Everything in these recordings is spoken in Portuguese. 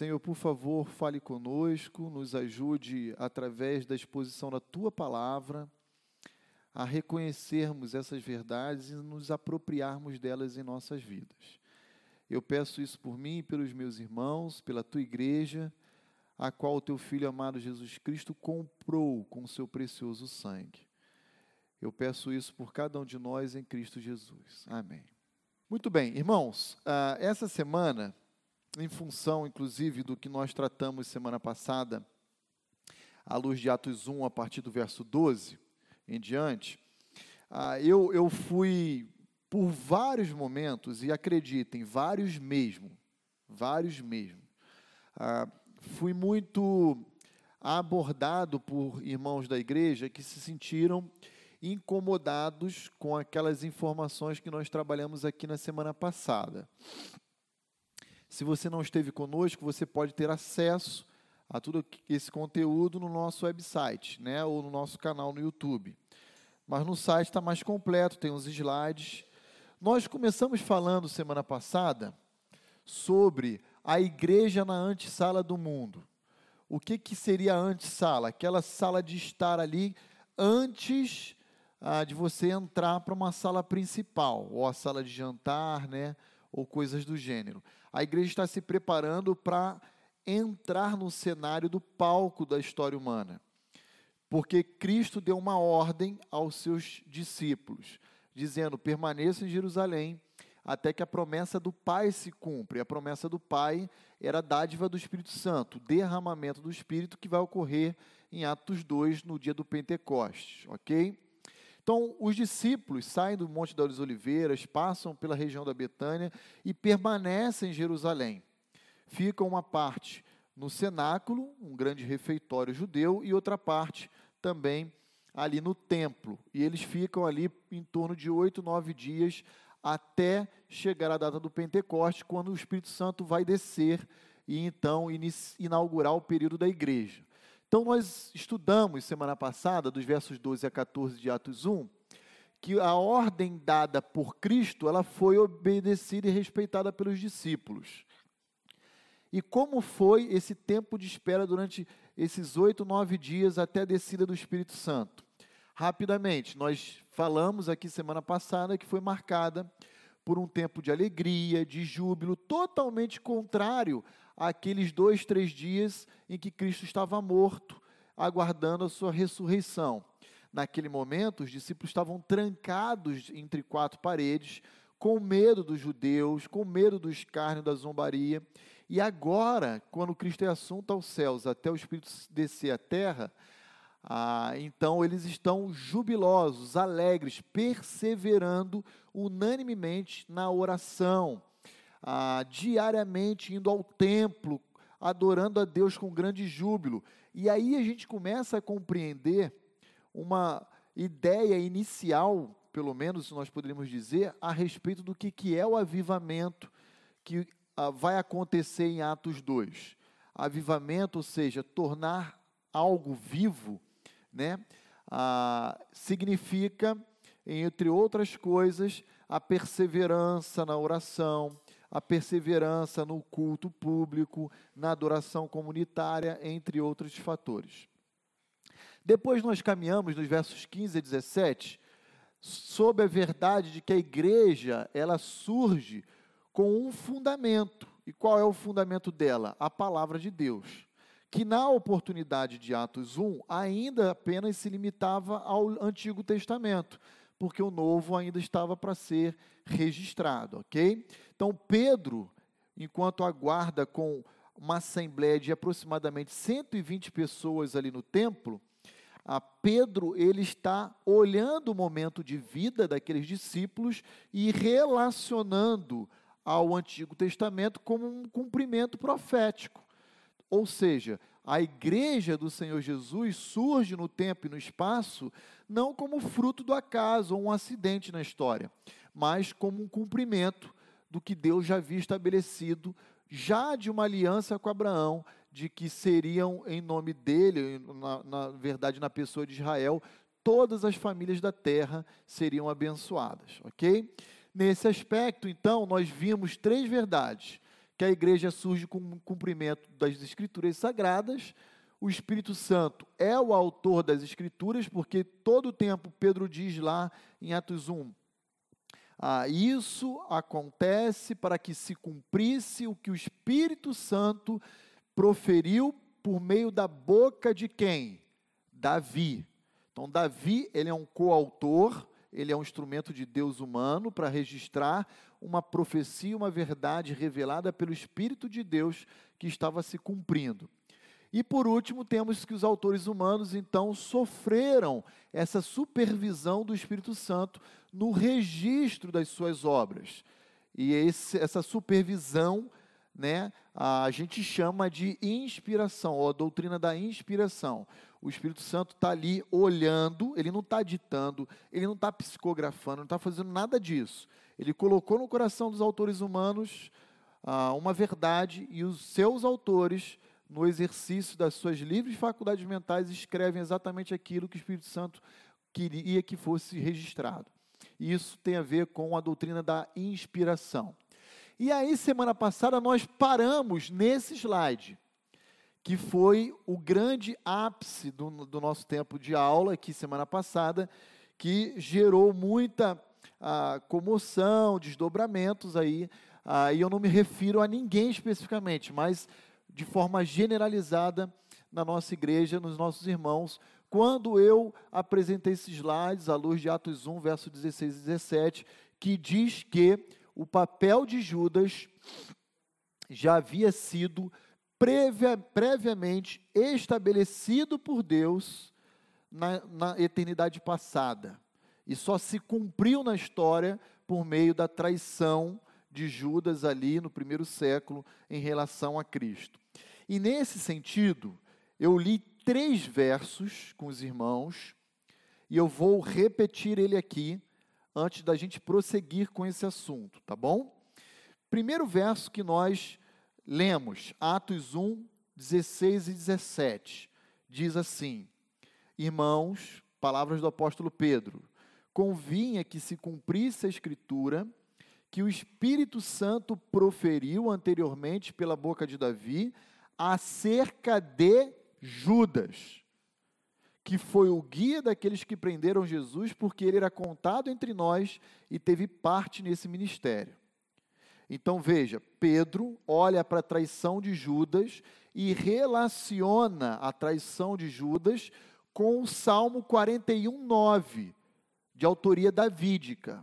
Senhor, por favor, fale conosco, nos ajude através da exposição da tua palavra a reconhecermos essas verdades e nos apropriarmos delas em nossas vidas. Eu peço isso por mim e pelos meus irmãos, pela tua igreja, a qual o teu filho amado Jesus Cristo comprou com o seu precioso sangue. Eu peço isso por cada um de nós em Cristo Jesus. Amém. Muito bem, irmãos, ah, essa semana em função, inclusive, do que nós tratamos semana passada, à luz de Atos 1, a partir do verso 12 em diante, ah, eu, eu fui por vários momentos, e acreditem, vários mesmo, vários mesmo, ah, fui muito abordado por irmãos da igreja que se sentiram incomodados com aquelas informações que nós trabalhamos aqui na semana passada. Se você não esteve conosco, você pode ter acesso a todo esse conteúdo no nosso website, né, ou no nosso canal no YouTube. Mas no site está mais completo, tem os slides. Nós começamos falando semana passada sobre a igreja na antessala do mundo. O que, que seria a antessala? Aquela sala de estar ali antes ah, de você entrar para uma sala principal, ou a sala de jantar, né, ou coisas do gênero. A igreja está se preparando para entrar no cenário do palco da história humana. Porque Cristo deu uma ordem aos seus discípulos, dizendo: permaneça em Jerusalém até que a promessa do Pai se cumpra. a promessa do Pai era a dádiva do Espírito Santo, o derramamento do Espírito que vai ocorrer em Atos 2, no dia do Pentecostes, ok? Então, os discípulos saem do Monte das Oliveiras, passam pela região da Betânia e permanecem em Jerusalém. Ficam uma parte no cenáculo, um grande refeitório judeu, e outra parte também ali no templo. E eles ficam ali em torno de oito, nove dias até chegar a data do Pentecoste, quando o Espírito Santo vai descer e então inaugurar o período da igreja. Então, nós estudamos semana passada, dos versos 12 a 14 de Atos 1, que a ordem dada por Cristo, ela foi obedecida e respeitada pelos discípulos. E como foi esse tempo de espera durante esses oito, nove dias até a descida do Espírito Santo? Rapidamente, nós falamos aqui semana passada que foi marcada por um tempo de alegria, de júbilo, totalmente contrário àqueles dois, três dias em que Cristo estava morto, aguardando a sua ressurreição. Naquele momento, os discípulos estavam trancados entre quatro paredes, com medo dos judeus, com medo do escárnio, da zombaria. E agora, quando Cristo é assunto aos céus, até o Espírito descer à terra, ah, então eles estão jubilosos, alegres, perseverando unanimemente na oração, ah, diariamente indo ao templo, adorando a Deus com grande júbilo. E aí a gente começa a compreender uma ideia inicial, pelo menos nós poderíamos dizer, a respeito do que, que é o avivamento que ah, vai acontecer em Atos 2. Avivamento, ou seja, tornar algo vivo né, ah, significa, entre outras coisas, a perseverança na oração, a perseverança no culto público, na adoração comunitária, entre outros fatores. Depois nós caminhamos nos versos 15 a 17 sob a verdade de que a igreja ela surge com um fundamento. E qual é o fundamento dela? A palavra de Deus que na oportunidade de Atos 1 ainda apenas se limitava ao Antigo Testamento, porque o Novo ainda estava para ser registrado, ok? Então Pedro, enquanto aguarda com uma assembleia de aproximadamente 120 pessoas ali no templo, a Pedro ele está olhando o momento de vida daqueles discípulos e relacionando ao Antigo Testamento como um cumprimento profético. Ou seja, a igreja do Senhor Jesus surge no tempo e no espaço não como fruto do acaso ou um acidente na história, mas como um cumprimento do que Deus já havia estabelecido, já de uma aliança com Abraão, de que seriam em nome dele, na, na verdade na pessoa de Israel, todas as famílias da terra seriam abençoadas, ok? Nesse aspecto, então, nós vimos três verdades que a igreja surge com o cumprimento das Escrituras Sagradas. O Espírito Santo é o autor das Escrituras, porque todo o tempo Pedro diz lá em Atos 1: ah, isso acontece para que se cumprisse o que o Espírito Santo proferiu por meio da boca de quem? Davi. Então, Davi, ele é um coautor, ele é um instrumento de Deus humano para registrar uma profecia, uma verdade revelada pelo Espírito de Deus que estava se cumprindo. E por último, temos que os autores humanos então sofreram essa supervisão do Espírito Santo no registro das suas obras. E esse, essa supervisão, né, a gente chama de inspiração, ou a doutrina da inspiração. O Espírito Santo está ali olhando, ele não está ditando, ele não está psicografando, não está fazendo nada disso. Ele colocou no coração dos autores humanos ah, uma verdade e os seus autores no exercício das suas livres faculdades mentais, escrevem exatamente aquilo que o Espírito Santo queria que fosse registrado. E isso tem a ver com a doutrina da inspiração. E aí, semana passada, nós paramos nesse slide, que foi o grande ápice do, do nosso tempo de aula, aqui semana passada, que gerou muita ah, comoção, desdobramentos aí, ah, e eu não me refiro a ninguém especificamente, mas de forma generalizada na nossa igreja, nos nossos irmãos, quando eu apresentei esses slides à luz de Atos 1, verso 16 e 17, que diz que o papel de Judas já havia sido previa, previamente estabelecido por Deus na, na eternidade passada. E só se cumpriu na história por meio da traição de Judas ali no primeiro século em relação a Cristo. E nesse sentido, eu li três versos com os irmãos e eu vou repetir ele aqui antes da gente prosseguir com esse assunto, tá bom? Primeiro verso que nós lemos, Atos 1, 16 e 17, diz assim: Irmãos, palavras do apóstolo Pedro, convinha que se cumprisse a escritura que o Espírito Santo proferiu anteriormente pela boca de Davi acerca de Judas, que foi o guia daqueles que prenderam Jesus, porque ele era contado entre nós e teve parte nesse ministério. Então veja, Pedro olha para a traição de Judas e relaciona a traição de Judas com o Salmo 41, 9, de autoria davídica.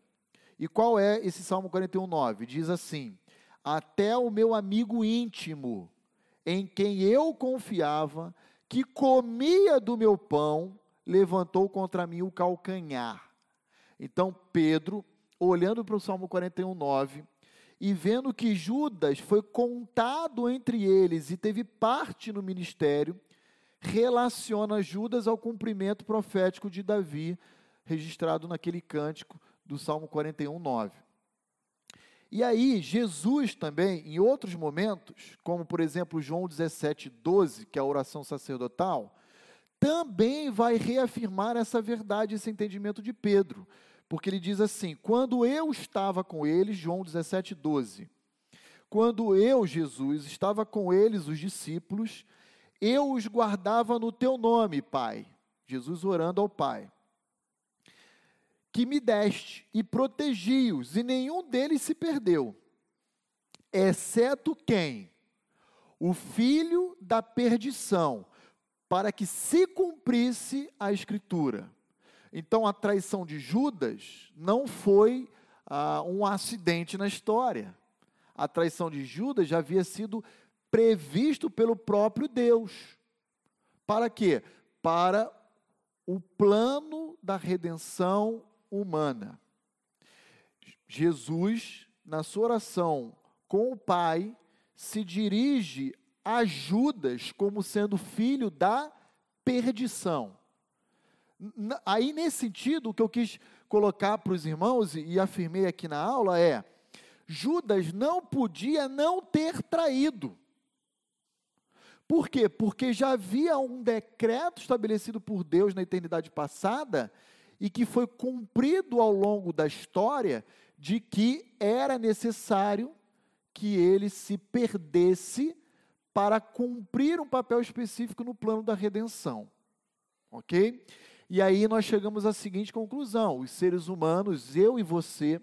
E qual é esse Salmo 41, 9? Diz assim: Até o meu amigo íntimo, em quem eu confiava, que comia do meu pão, levantou contra mim o calcanhar. Então Pedro, olhando para o Salmo 41, 9, e vendo que Judas foi contado entre eles e teve parte no ministério, relaciona Judas ao cumprimento profético de Davi, registrado naquele cântico do Salmo 41, 9. E aí, Jesus também, em outros momentos, como por exemplo João 17, 12, que é a oração sacerdotal, também vai reafirmar essa verdade, esse entendimento de Pedro. Porque ele diz assim: quando eu estava com eles, João 17, 12, quando eu, Jesus, estava com eles, os discípulos, eu os guardava no teu nome, Pai. Jesus orando ao Pai que me deste, e protegi-os, e nenhum deles se perdeu, exceto quem? O filho da perdição, para que se cumprisse a Escritura. Então a traição de Judas não foi ah, um acidente na história. A traição de Judas já havia sido previsto pelo próprio Deus. Para quê? Para o plano da redenção humana. Jesus, na sua oração com o Pai, se dirige a Judas como sendo filho da perdição. Aí, nesse sentido, o que eu quis colocar para os irmãos e afirmei aqui na aula é: Judas não podia não ter traído. Por quê? Porque já havia um decreto estabelecido por Deus na eternidade passada e que foi cumprido ao longo da história de que era necessário que ele se perdesse para cumprir um papel específico no plano da redenção. Ok? E aí nós chegamos à seguinte conclusão: os seres humanos, eu e você,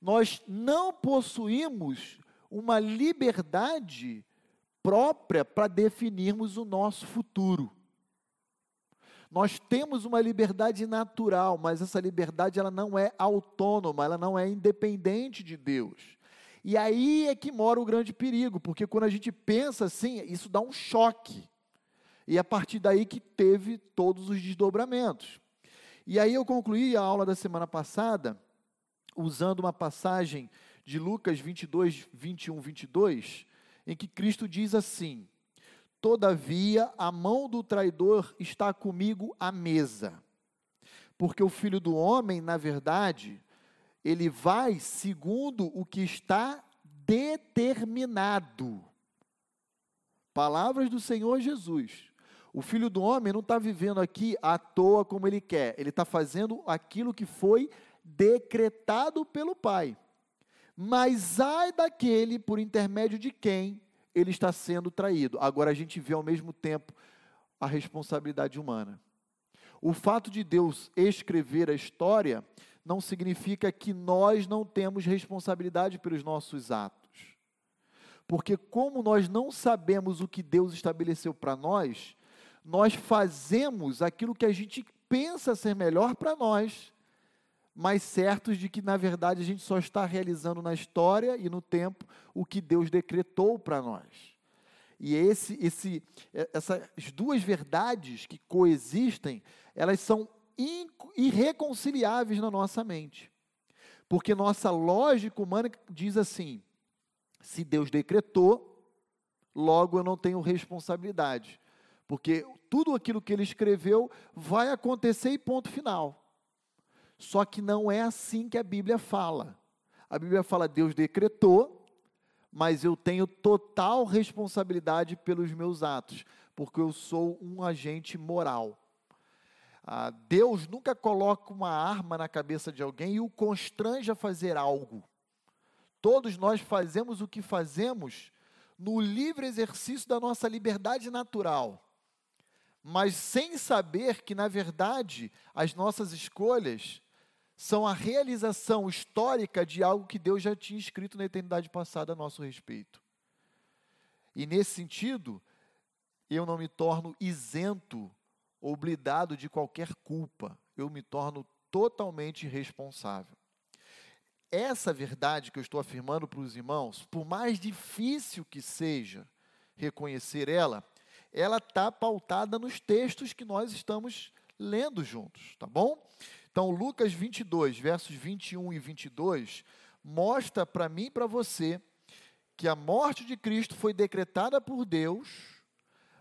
nós não possuímos uma liberdade própria para definirmos o nosso futuro. Nós temos uma liberdade natural, mas essa liberdade ela não é autônoma, ela não é independente de Deus. E aí é que mora o grande perigo, porque quando a gente pensa assim, isso dá um choque. E é a partir daí que teve todos os desdobramentos. E aí eu concluí a aula da semana passada usando uma passagem de Lucas 22, 21, 22, em que Cristo diz assim: Todavia a mão do traidor está comigo à mesa, porque o filho do homem, na verdade, ele vai segundo o que está determinado. Palavras do Senhor Jesus. O filho do homem não está vivendo aqui à toa como ele quer, ele está fazendo aquilo que foi decretado pelo Pai. Mas ai daquele por intermédio de quem ele está sendo traído. Agora a gente vê ao mesmo tempo a responsabilidade humana. O fato de Deus escrever a história não significa que nós não temos responsabilidade pelos nossos atos. Porque, como nós não sabemos o que Deus estabeleceu para nós, nós fazemos aquilo que a gente pensa ser melhor para nós, mas certos de que, na verdade, a gente só está realizando na história e no tempo o que Deus decretou para nós. E esse, esse, essas duas verdades que coexistem, elas são irreconciliáveis na nossa mente. Porque nossa lógica humana diz assim: se Deus decretou, logo eu não tenho responsabilidade. Porque tudo aquilo que ele escreveu vai acontecer e ponto final. Só que não é assim que a Bíblia fala. A Bíblia fala: Deus decretou, mas eu tenho total responsabilidade pelos meus atos, porque eu sou um agente moral. Ah, Deus nunca coloca uma arma na cabeça de alguém e o constrange a fazer algo. Todos nós fazemos o que fazemos no livre exercício da nossa liberdade natural, mas sem saber que, na verdade, as nossas escolhas são a realização histórica de algo que Deus já tinha escrito na eternidade passada a nosso respeito. E nesse sentido, eu não me torno isento ou blindado de qualquer culpa, eu me torno totalmente responsável. Essa verdade que eu estou afirmando para os irmãos, por mais difícil que seja reconhecer ela, ela está pautada nos textos que nós estamos lendo juntos, tá bom? Então, Lucas 22, versos 21 e 22, mostra para mim e para você que a morte de Cristo foi decretada por Deus,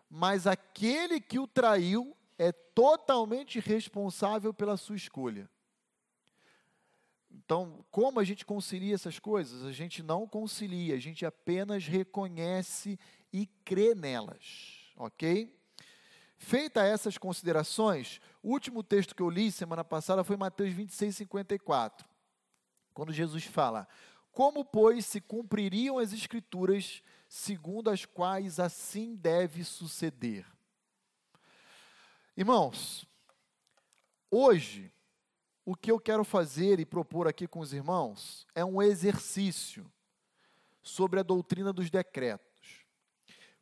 mas aquele que o traiu é totalmente responsável pela sua escolha. Então, como a gente concilia essas coisas? A gente não concilia, a gente apenas reconhece e crê nelas, ok? Feita essas considerações, o último texto que eu li semana passada foi Mateus 26, 54, quando Jesus fala: Como, pois, se cumpririam as Escrituras segundo as quais assim deve suceder? Irmãos, hoje, o que eu quero fazer e propor aqui com os irmãos é um exercício sobre a doutrina dos decretos.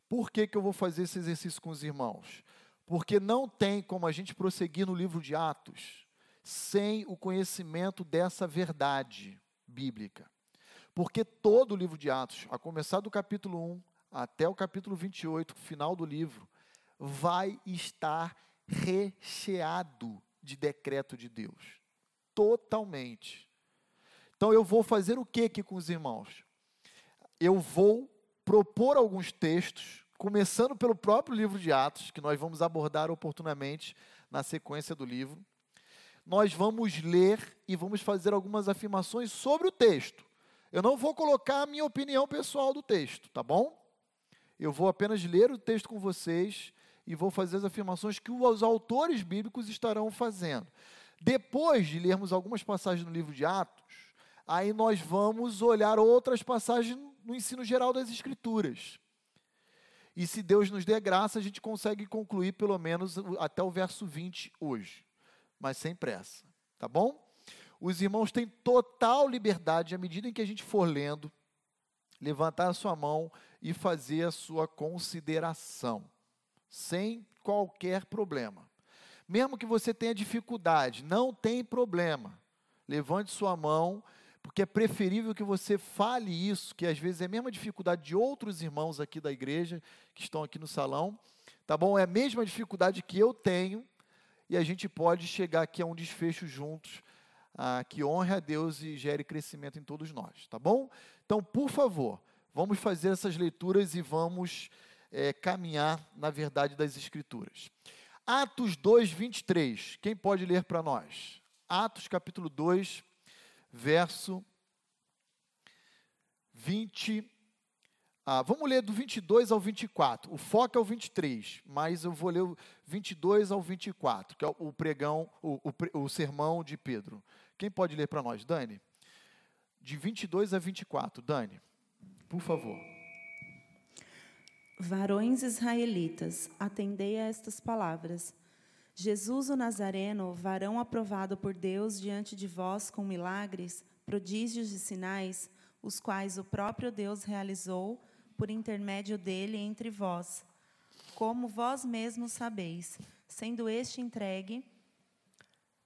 Por que, que eu vou fazer esse exercício com os irmãos? Porque não tem como a gente prosseguir no livro de Atos sem o conhecimento dessa verdade bíblica. Porque todo o livro de Atos, a começar do capítulo 1 até o capítulo 28, final do livro, vai estar recheado de decreto de Deus. Totalmente. Então eu vou fazer o que aqui com os irmãos? Eu vou propor alguns textos, começando pelo próprio livro de Atos, que nós vamos abordar oportunamente na sequência do livro. Nós vamos ler e vamos fazer algumas afirmações sobre o texto. Eu não vou colocar a minha opinião pessoal do texto, tá bom? Eu vou apenas ler o texto com vocês e vou fazer as afirmações que os autores bíblicos estarão fazendo. Depois de lermos algumas passagens no livro de Atos, aí nós vamos olhar outras passagens no ensino geral das Escrituras. E se Deus nos der graça, a gente consegue concluir pelo menos até o verso 20 hoje, mas sem pressa, tá bom? Os irmãos têm total liberdade, à medida em que a gente for lendo, levantar a sua mão e fazer a sua consideração, sem qualquer problema. Mesmo que você tenha dificuldade, não tem problema. Levante sua mão porque é preferível que você fale isso, que às vezes é a mesma dificuldade de outros irmãos aqui da igreja, que estão aqui no salão, tá bom? É a mesma dificuldade que eu tenho, e a gente pode chegar aqui a um desfecho juntos, ah, que honre a Deus e gere crescimento em todos nós, tá bom? Então, por favor, vamos fazer essas leituras e vamos é, caminhar na verdade das Escrituras. Atos 2, 23, quem pode ler para nós? Atos capítulo 2, verso 20. Ah, vamos ler do 22 ao 24. O foco é o 23, mas eu vou ler o 22 ao 24, que é o pregão, o, o, o sermão de Pedro. Quem pode ler para nós, Dani? De 22 a 24, Dani, por favor. Varões israelitas, atendei a estas palavras. Jesus o Nazareno, varão aprovado por Deus diante de vós com milagres, prodígios e sinais, os quais o próprio Deus realizou por intermédio dele entre vós, como vós mesmos sabeis, sendo este entregue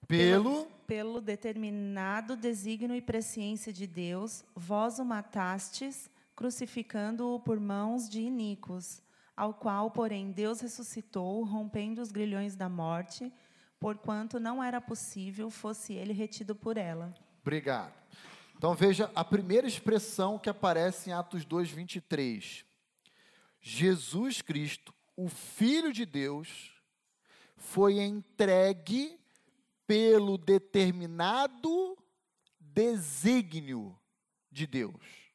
pelo pelo determinado desígnio e presciência de Deus, vós o matastes, crucificando-o por mãos de iníquos ao qual, porém, Deus ressuscitou, rompendo os grilhões da morte, porquanto não era possível fosse ele retido por ela. Obrigado. Então veja a primeira expressão que aparece em Atos 2, 23. Jesus Cristo, o Filho de Deus, foi entregue pelo determinado desígnio de Deus.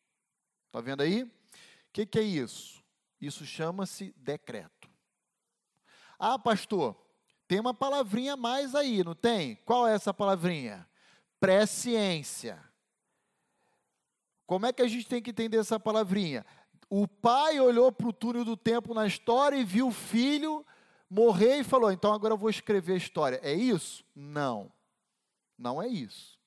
Está vendo aí? O que, que é isso? Isso chama-se decreto. Ah, pastor, tem uma palavrinha mais aí, não tem? Qual é essa palavrinha? Presciência. Como é que a gente tem que entender essa palavrinha? O pai olhou para o túnel do tempo na história e viu o filho morrer e falou: então agora eu vou escrever a história. É isso? Não. Não é isso.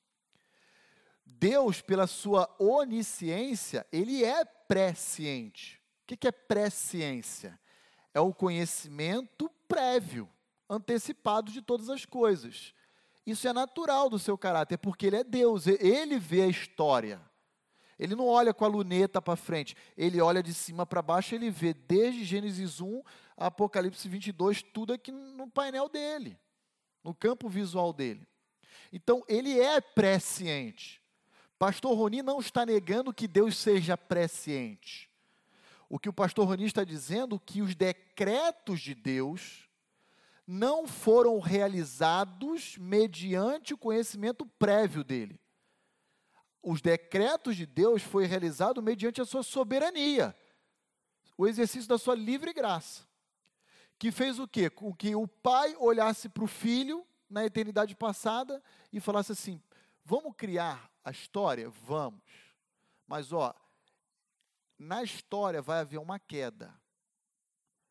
Deus, pela sua onisciência, ele é presciente. O que é presciência? É o conhecimento prévio, antecipado de todas as coisas. Isso é natural do seu caráter, porque ele é Deus, ele vê a história. Ele não olha com a luneta para frente, ele olha de cima para baixo, ele vê desde Gênesis 1 a Apocalipse 22, tudo aqui no painel dele, no campo visual dele. Então, ele é presciente. Pastor Roni não está negando que Deus seja presciente. O que o pastor Roni está dizendo é que os decretos de Deus não foram realizados mediante o conhecimento prévio dele. Os decretos de Deus foi realizado mediante a sua soberania, o exercício da sua livre graça, que fez o quê? Com que o pai olhasse para o filho na eternidade passada e falasse assim: "Vamos criar a história, vamos. Mas ó, na história vai haver uma queda.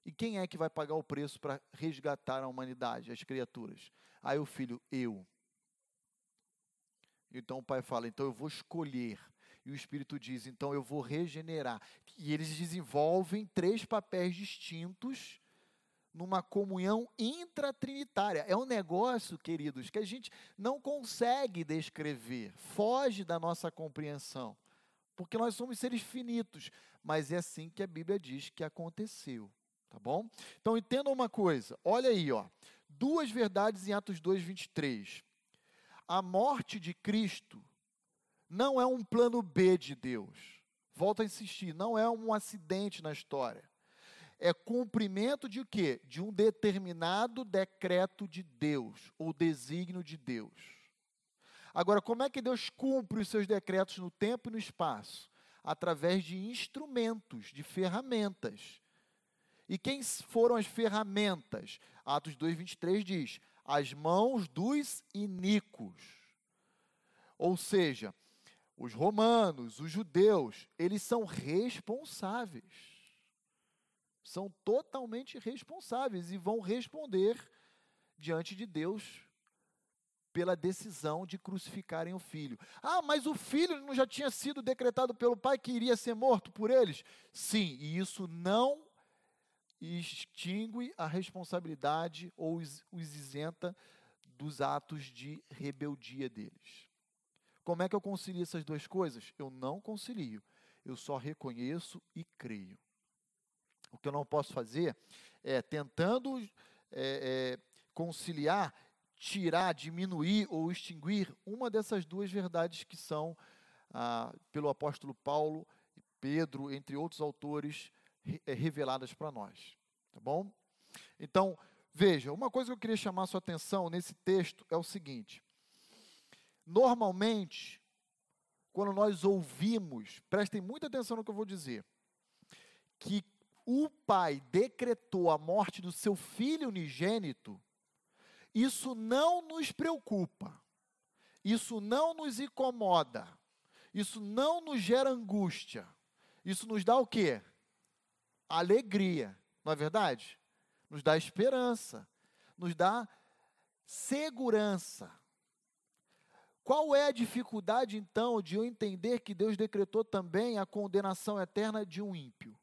E quem é que vai pagar o preço para resgatar a humanidade, as criaturas? Aí o filho, eu. Então o pai fala, então eu vou escolher. E o Espírito diz, então eu vou regenerar. E eles desenvolvem três papéis distintos numa comunhão intratrinitária. É um negócio, queridos, que a gente não consegue descrever, foge da nossa compreensão porque nós somos seres finitos, mas é assim que a Bíblia diz que aconteceu, tá bom? Então entenda uma coisa, olha aí, ó, duas verdades em Atos 2:23. A morte de Cristo não é um plano B de Deus. Volto a insistir, não é um acidente na história. É cumprimento de quê? De um determinado decreto de Deus, ou desígnio de Deus. Agora, como é que Deus cumpre os seus decretos no tempo e no espaço? Através de instrumentos, de ferramentas. E quem foram as ferramentas? Atos 2,23 diz: as mãos dos iníquos. Ou seja, os romanos, os judeus, eles são responsáveis. São totalmente responsáveis e vão responder diante de Deus pela decisão de crucificarem o filho. Ah, mas o filho não já tinha sido decretado pelo pai que iria ser morto por eles? Sim, e isso não extingue a responsabilidade ou os, isenta dos atos de rebeldia deles. Como é que eu concilio essas duas coisas? Eu não concilio, eu só reconheço e creio. O que eu não posso fazer é, tentando é, é, conciliar, tirar, diminuir ou extinguir uma dessas duas verdades que são, ah, pelo apóstolo Paulo, Pedro, entre outros autores, re é, reveladas para nós. Tá bom? Então, veja, uma coisa que eu queria chamar a sua atenção nesse texto é o seguinte: normalmente, quando nós ouvimos, prestem muita atenção no que eu vou dizer, que o pai decretou a morte do seu filho unigênito, isso não nos preocupa, isso não nos incomoda, isso não nos gera angústia, isso nos dá o quê? Alegria, não é verdade? Nos dá esperança, nos dá segurança. Qual é a dificuldade, então, de eu entender que Deus decretou também a condenação eterna de um ímpio?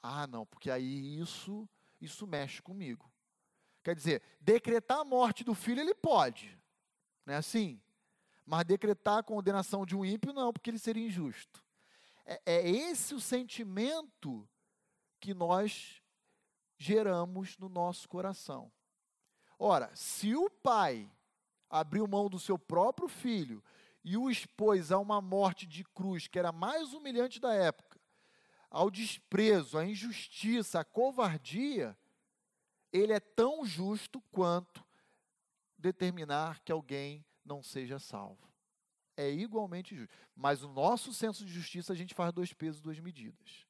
Ah, não, porque aí isso, isso mexe comigo. Quer dizer, decretar a morte do filho ele pode, não é assim? Mas decretar a condenação de um ímpio não, porque ele seria injusto. É, é esse o sentimento que nós geramos no nosso coração. Ora, se o pai abriu mão do seu próprio filho e o expôs a uma morte de cruz, que era mais humilhante da época, ao desprezo, à injustiça, à covardia, ele é tão justo quanto determinar que alguém não seja salvo. É igualmente justo. Mas o nosso senso de justiça, a gente faz dois pesos, duas medidas.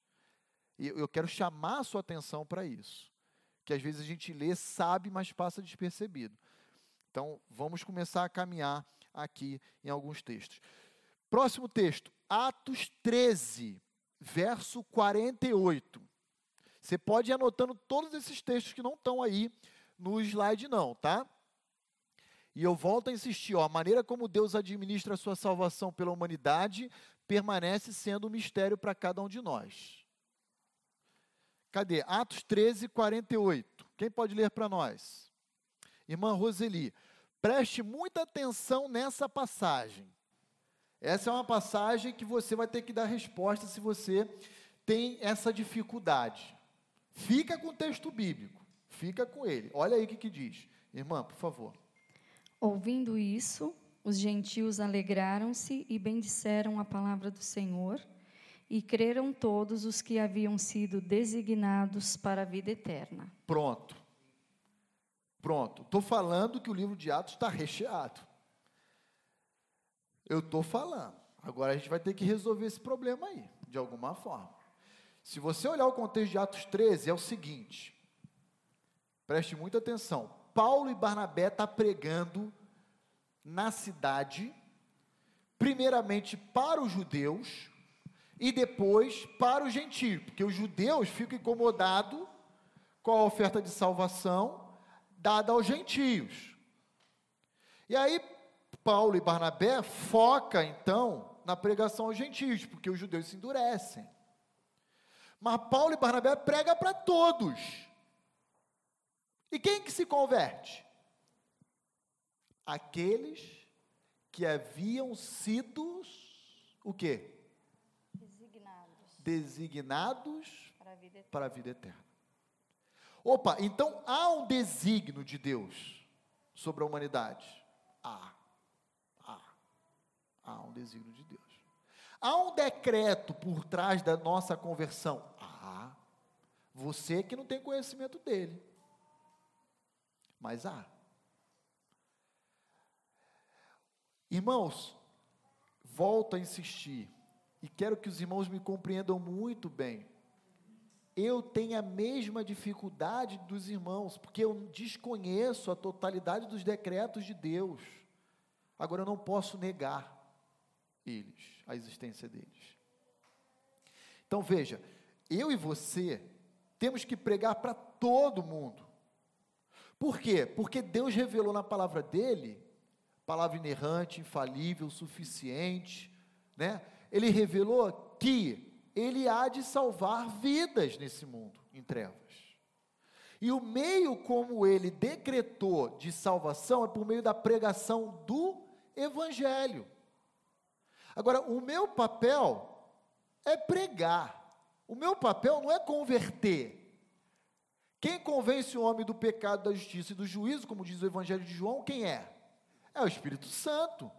E eu quero chamar a sua atenção para isso. Que às vezes a gente lê, sabe, mas passa despercebido. Então, vamos começar a caminhar aqui em alguns textos. Próximo texto, Atos 13, verso 48. Você pode ir anotando todos esses textos que não estão aí no slide, não, tá? E eu volto a insistir, ó, a maneira como Deus administra a sua salvação pela humanidade permanece sendo um mistério para cada um de nós. Cadê? Atos 13, 48. Quem pode ler para nós? Irmã Roseli, preste muita atenção nessa passagem. Essa é uma passagem que você vai ter que dar resposta se você tem essa dificuldade. Fica com o texto bíblico, fica com ele. Olha aí o que, que diz. Irmã, por favor. Ouvindo isso, os gentios alegraram-se e bendisseram a palavra do Senhor, e creram todos os que haviam sido designados para a vida eterna. Pronto. Pronto. Estou falando que o livro de Atos está recheado. Eu estou falando. Agora a gente vai ter que resolver esse problema aí, de alguma forma. Se você olhar o contexto de Atos 13, é o seguinte. Preste muita atenção. Paulo e Barnabé estão tá pregando na cidade, primeiramente para os judeus e depois para os gentios, porque os judeus ficam incomodados com a oferta de salvação dada aos gentios. E aí Paulo e Barnabé foca então na pregação aos gentios, porque os judeus se endurecem. Mas Paulo e Barnabé prega para todos. E quem que se converte? Aqueles que haviam sido o quê? Designados. Designados para a vida eterna. Para a vida eterna. Opa, então há um desígnio de Deus sobre a humanidade? Há. Há. Há um desígnio de Deus. Há um decreto por trás da nossa conversão? Ah, você que não tem conhecimento dele. Mas há. Irmãos, volto a insistir, e quero que os irmãos me compreendam muito bem. Eu tenho a mesma dificuldade dos irmãos, porque eu desconheço a totalidade dos decretos de Deus. Agora eu não posso negar eles. a existência deles. Então veja, eu e você temos que pregar para todo mundo. Por quê? Porque Deus revelou na palavra dele, palavra inerrante, infalível, suficiente, né? Ele revelou que ele há de salvar vidas nesse mundo em trevas. E o meio como ele decretou de salvação é por meio da pregação do evangelho. Agora, o meu papel é pregar. O meu papel não é converter. Quem convence o homem do pecado, da justiça e do juízo, como diz o Evangelho de João, quem é? É o Espírito Santo.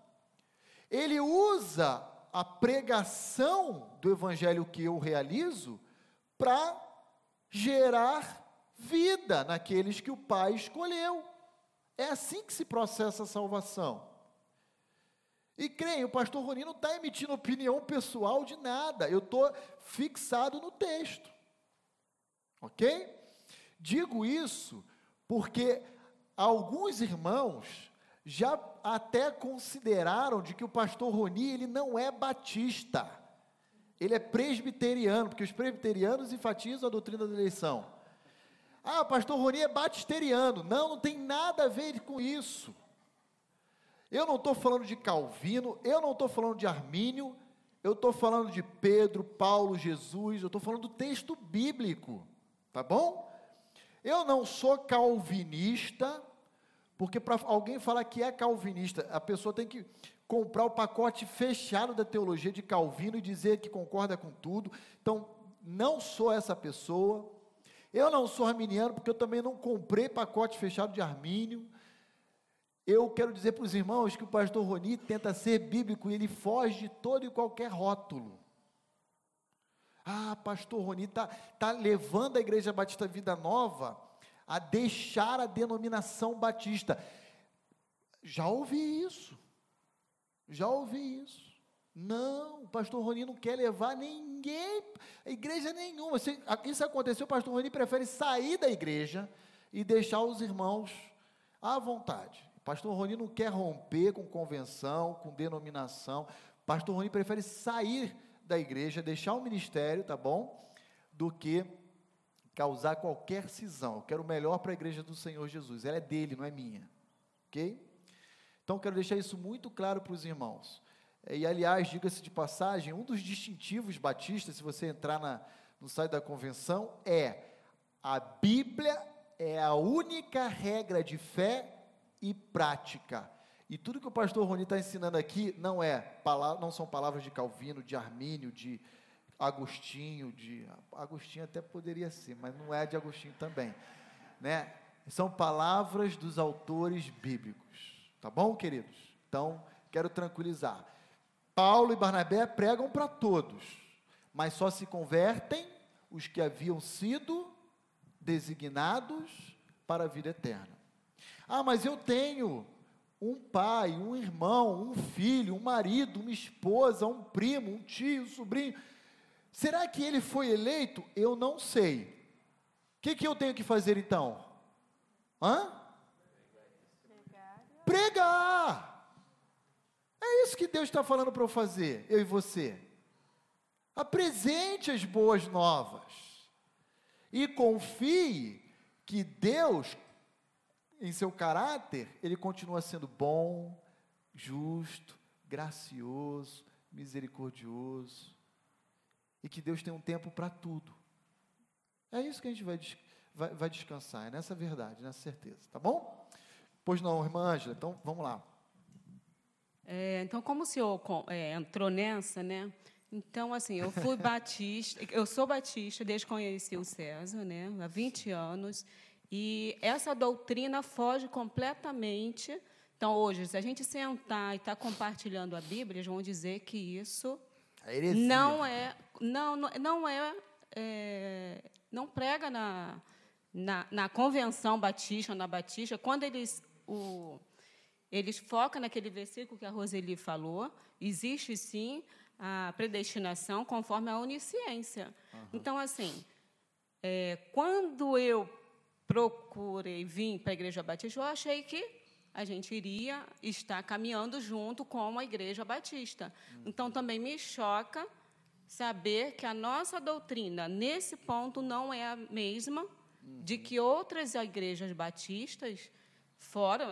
Ele usa a pregação do Evangelho que eu realizo para gerar vida naqueles que o Pai escolheu. É assim que se processa a salvação. E creio, o pastor Roni não está emitindo opinião pessoal de nada, eu estou fixado no texto. Ok? Digo isso porque alguns irmãos já até consideraram de que o pastor Roni ele não é batista. Ele é presbiteriano, porque os presbiterianos enfatizam a doutrina da eleição. Ah, pastor Roni é batisteriano. Não, não tem nada a ver com isso. Eu não estou falando de Calvino, eu não estou falando de Armínio, eu estou falando de Pedro, Paulo, Jesus, eu estou falando do texto bíblico, tá bom? Eu não sou calvinista, porque para alguém falar que é calvinista, a pessoa tem que comprar o pacote fechado da teologia de Calvino e dizer que concorda com tudo. Então, não sou essa pessoa. Eu não sou arminiano, porque eu também não comprei pacote fechado de Armínio. Eu quero dizer para os irmãos que o pastor Roni tenta ser bíblico e ele foge de todo e qualquer rótulo. Ah, pastor Roni está tá levando a Igreja Batista Vida Nova a deixar a denominação batista. Já ouvi isso. Já ouvi isso. Não, o pastor Roni não quer levar ninguém, igreja nenhuma. Isso aconteceu, o pastor Roni prefere sair da igreja e deixar os irmãos à vontade. Pastor Roni não quer romper com convenção, com denominação. Pastor Roni prefere sair da igreja, deixar o ministério, tá bom? Do que causar qualquer cisão. Eu quero o melhor para a igreja do Senhor Jesus. Ela é dele, não é minha. Ok? Então, quero deixar isso muito claro para os irmãos. E, aliás, diga-se de passagem, um dos distintivos batistas, se você entrar na, no site da convenção, é a Bíblia é a única regra de fé e prática. E tudo que o pastor Roni está ensinando aqui não é não são palavras de Calvino, de Armínio, de Agostinho, de Agostinho até poderia ser, mas não é de Agostinho também, né? São palavras dos autores bíblicos, tá bom, queridos? Então quero tranquilizar. Paulo e Barnabé pregam para todos, mas só se convertem os que haviam sido designados para a vida eterna. Ah, mas eu tenho um pai, um irmão, um filho, um marido, uma esposa, um primo, um tio, um sobrinho. Será que ele foi eleito? Eu não sei. O que, que eu tenho que fazer então? Hã? Pregar. Pregar. É isso que Deus está falando para eu fazer, eu e você. Apresente as boas novas. E confie que Deus em seu caráter, ele continua sendo bom, justo, gracioso, misericordioso. E que Deus tem um tempo para tudo. É isso que a gente vai, vai, vai, descansar, é nessa verdade, nessa certeza, tá bom? Pois não, irmã Ângela, então vamos lá. É, então, como o senhor é, entrou nessa, né? Então, assim, eu fui batista, eu sou batista desde que conheci o César, né? Há 20 anos. E essa doutrina foge completamente. Então, hoje, se a gente sentar e estar tá compartilhando a Bíblia, eles vão dizer que isso não é, não, não é, é não prega na, na, na, convenção batista, na batista, quando eles o, eles focam naquele versículo que a Roseli falou, existe sim a predestinação conforme a onisciência. Uhum. Então, assim, é, quando eu procurei vir para a Igreja Batista, eu achei que a gente iria estar caminhando junto com a Igreja Batista. Então, também me choca saber que a nossa doutrina, nesse ponto, não é a mesma de que outras igrejas batistas, fora,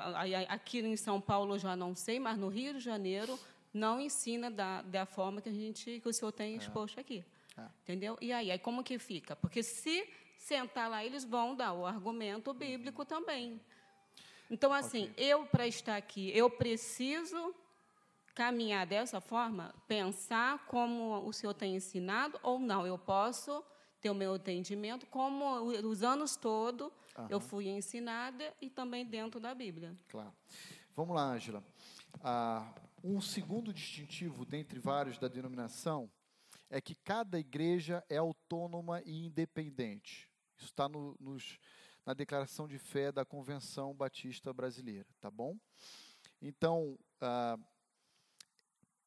aqui em São Paulo já não sei, mas no Rio de Janeiro, não ensina da, da forma que, a gente, que o senhor tem é. exposto aqui. É. Entendeu? E aí, aí, como que fica? Porque se sentar lá, eles vão dar o argumento bíblico uhum. também. Então, assim, okay. eu, para estar aqui, eu preciso caminhar dessa forma, pensar como o Senhor tem ensinado ou não. Eu posso ter o meu entendimento, como os anos todos uhum. eu fui ensinada e também dentro da Bíblia. Claro. Vamos lá, Ângela. Ah, um segundo distintivo dentre vários da denominação é que cada igreja é autônoma e independente. Isso está no, nos na declaração de fé da Convenção Batista Brasileira, tá bom? Então, ah,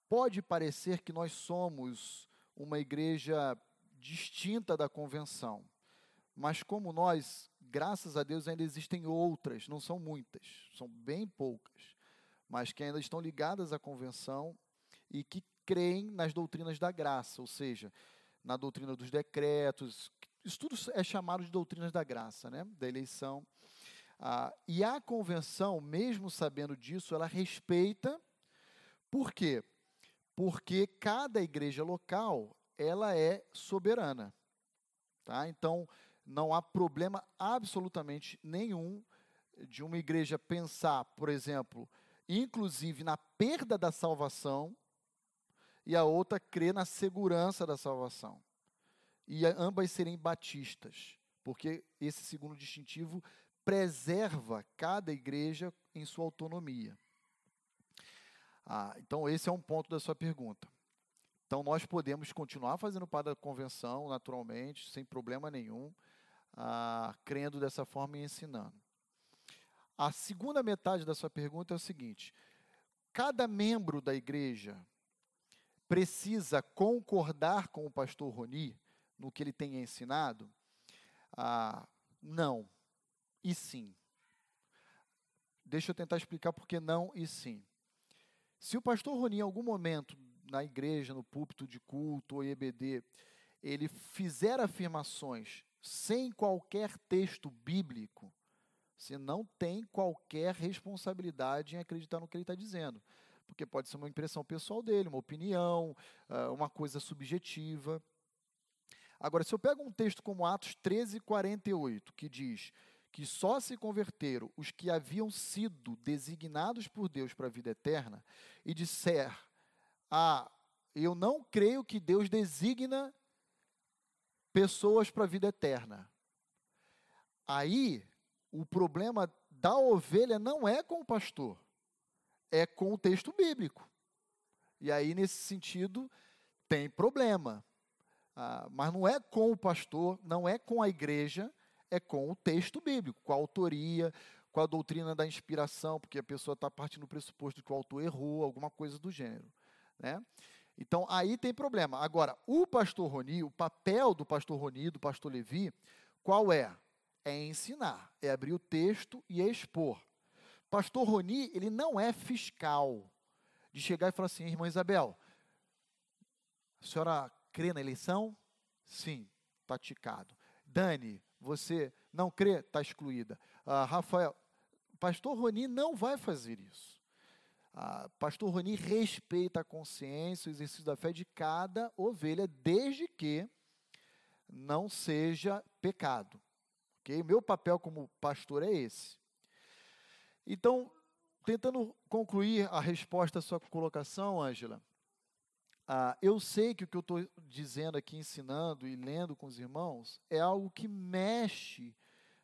pode parecer que nós somos uma igreja distinta da convenção, mas como nós, graças a Deus, ainda existem outras, não são muitas, são bem poucas, mas que ainda estão ligadas à convenção e que creem nas doutrinas da graça, ou seja, na doutrina dos decretos, isso tudo é chamado de doutrinas da graça, né? da eleição. Ah, e a convenção, mesmo sabendo disso, ela respeita. Por quê? Porque cada igreja local ela é soberana. Tá? Então, não há problema absolutamente nenhum de uma igreja pensar, por exemplo, inclusive na perda da salvação, e a outra crer na segurança da salvação e ambas serem batistas, porque esse segundo distintivo preserva cada igreja em sua autonomia. Ah, então, esse é um ponto da sua pergunta. Então, nós podemos continuar fazendo parte da convenção, naturalmente, sem problema nenhum, ah, crendo dessa forma e ensinando. A segunda metade da sua pergunta é o seguinte: cada membro da igreja precisa concordar com o pastor Roni no que ele tem ensinado? Ah, não. E sim. Deixa eu tentar explicar por que não e sim. Se o pastor Roni, em algum momento, na igreja, no púlpito de culto ou EBD, ele fizer afirmações sem qualquer texto bíblico, você não tem qualquer responsabilidade em acreditar no que ele está dizendo. Porque pode ser uma impressão pessoal dele, uma opinião, ah, uma coisa subjetiva. Agora, se eu pego um texto como Atos 13, 48, que diz que só se converteram os que haviam sido designados por Deus para a vida eterna, e disser, ah, eu não creio que Deus designa pessoas para a vida eterna. Aí, o problema da ovelha não é com o pastor, é com o texto bíblico. E aí, nesse sentido, tem problema. Ah, mas não é com o pastor, não é com a igreja, é com o texto bíblico, com a autoria, com a doutrina da inspiração, porque a pessoa está partindo do pressuposto que o autor errou, alguma coisa do gênero. Né? Então, aí tem problema. Agora, o pastor Roni, o papel do pastor Roni, do pastor Levi, qual é? É ensinar, é abrir o texto e expor. Pastor Roni, ele não é fiscal de chegar e falar assim, irmã Isabel, a senhora crê na eleição? Sim, está ticado. Dani, você não crê? Está excluída. Uh, Rafael, pastor Roni não vai fazer isso. Uh, pastor Roni respeita a consciência, o exercício da fé de cada ovelha, desde que não seja pecado. Okay? Meu papel como pastor é esse. Então, tentando concluir a resposta à sua colocação, Ângela, ah, eu sei que o que eu estou dizendo aqui, ensinando e lendo com os irmãos, é algo que mexe,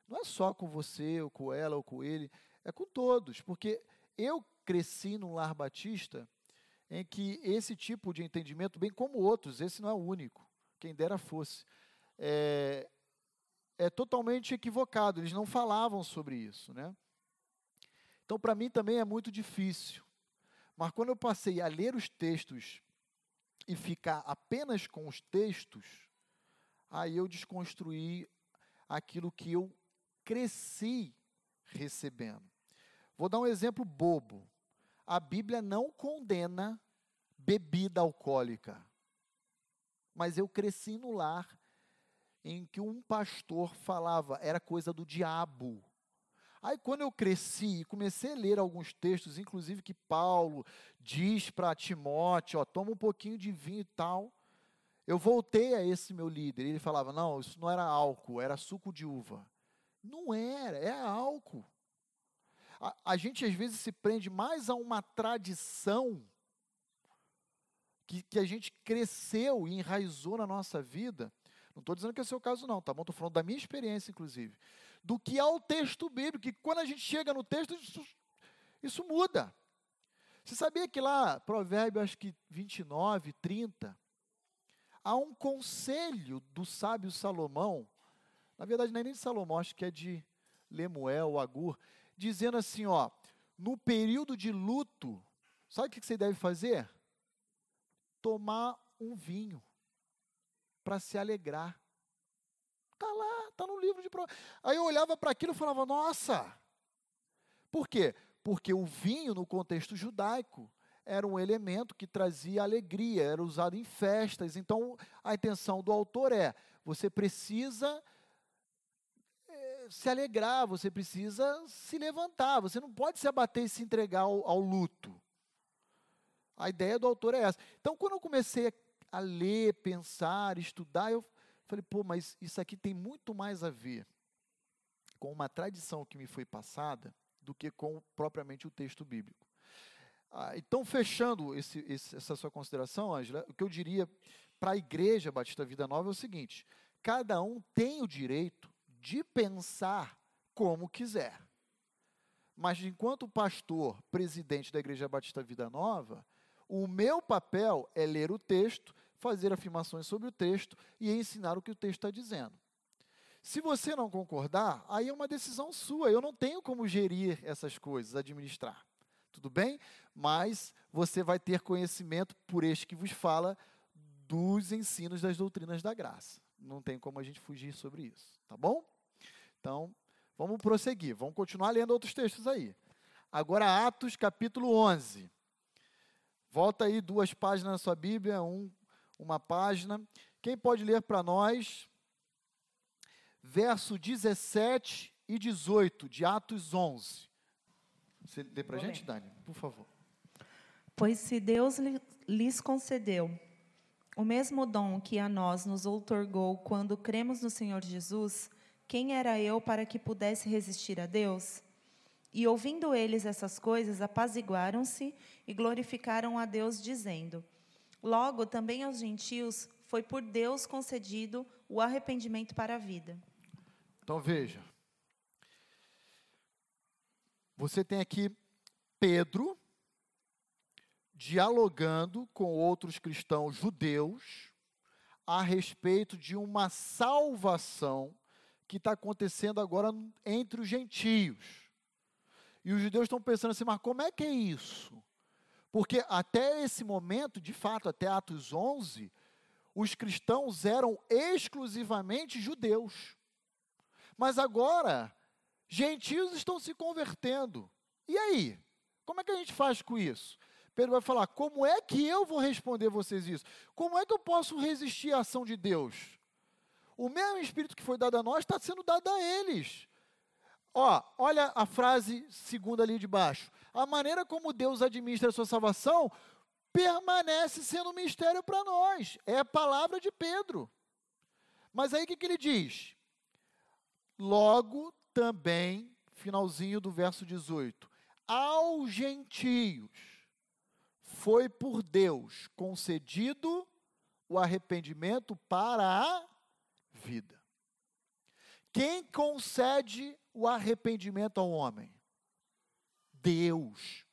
não é só com você, ou com ela, ou com ele, é com todos, porque eu cresci num lar batista em que esse tipo de entendimento, bem como outros, esse não é o único, quem dera fosse, é, é totalmente equivocado, eles não falavam sobre isso, né? Então, para mim também é muito difícil. Mas quando eu passei a ler os textos e ficar apenas com os textos, aí eu desconstruí aquilo que eu cresci recebendo. Vou dar um exemplo bobo. A Bíblia não condena bebida alcoólica. Mas eu cresci no lar em que um pastor falava, era coisa do diabo. Aí, quando eu cresci e comecei a ler alguns textos, inclusive que Paulo diz para Timóteo: ó, toma um pouquinho de vinho e tal. Eu voltei a esse meu líder. Ele falava: não, isso não era álcool, era suco de uva. Não era, é álcool. A, a gente às vezes se prende mais a uma tradição que, que a gente cresceu e enraizou na nossa vida. Não estou dizendo que é o seu caso, não, tá bom? Estou falando da minha experiência, inclusive do que ao texto bíblico, que quando a gente chega no texto, isso, isso muda. Você sabia que lá, Provérbio, acho que 29, 30, há um conselho do sábio Salomão, na verdade não é nem de Salomão, acho que é de Lemuel, Agur, dizendo assim, ó, no período de luto, sabe o que você deve fazer? Tomar um vinho para se alegrar. Está lá, está no livro de Provérbios. Aí eu olhava para aquilo e falava, nossa! Por quê? Porque o vinho, no contexto judaico, era um elemento que trazia alegria, era usado em festas. Então, a intenção do autor é: você precisa é, se alegrar, você precisa se levantar, você não pode se abater e se entregar ao, ao luto. A ideia do autor é essa. Então, quando eu comecei a ler, pensar, estudar, eu Falei, pô, mas isso aqui tem muito mais a ver com uma tradição que me foi passada do que com propriamente o texto bíblico. Ah, então, fechando esse, esse, essa sua consideração, Ângela, o que eu diria para a igreja Batista Vida Nova é o seguinte: cada um tem o direito de pensar como quiser. Mas enquanto pastor, presidente da Igreja Batista Vida Nova, o meu papel é ler o texto fazer afirmações sobre o texto e ensinar o que o texto está dizendo. Se você não concordar, aí é uma decisão sua. Eu não tenho como gerir essas coisas, administrar. Tudo bem? Mas você vai ter conhecimento por este que vos fala dos ensinos das doutrinas da graça. Não tem como a gente fugir sobre isso, tá bom? Então, vamos prosseguir. Vamos continuar lendo outros textos aí. Agora, Atos capítulo 11. Volta aí duas páginas na sua Bíblia, um uma página. Quem pode ler para nós? Verso 17 e 18 de Atos 11. Você lê para a gente, Dani, por favor. Pois se Deus lhes concedeu o mesmo dom que a nós nos outorgou quando cremos no Senhor Jesus, quem era eu para que pudesse resistir a Deus? E ouvindo eles essas coisas, apaziguaram-se e glorificaram a Deus, dizendo: Logo, também aos gentios foi por Deus concedido o arrependimento para a vida. Então veja. Você tem aqui Pedro dialogando com outros cristãos judeus a respeito de uma salvação que está acontecendo agora entre os gentios. E os judeus estão pensando assim, mas como é que é isso? Porque até esse momento, de fato, até Atos 11, os cristãos eram exclusivamente judeus. Mas agora, gentios estão se convertendo. E aí? Como é que a gente faz com isso? Pedro vai falar: como é que eu vou responder vocês isso? Como é que eu posso resistir à ação de Deus? O mesmo Espírito que foi dado a nós está sendo dado a eles. Ó, olha a frase segunda ali de baixo a maneira como Deus administra a sua salvação permanece sendo um mistério para nós. É a palavra de Pedro. Mas aí o que, que ele diz? Logo também, finalzinho do verso 18: aos gentios foi por Deus concedido o arrependimento para a vida. Quem concede o arrependimento ao homem? Deus.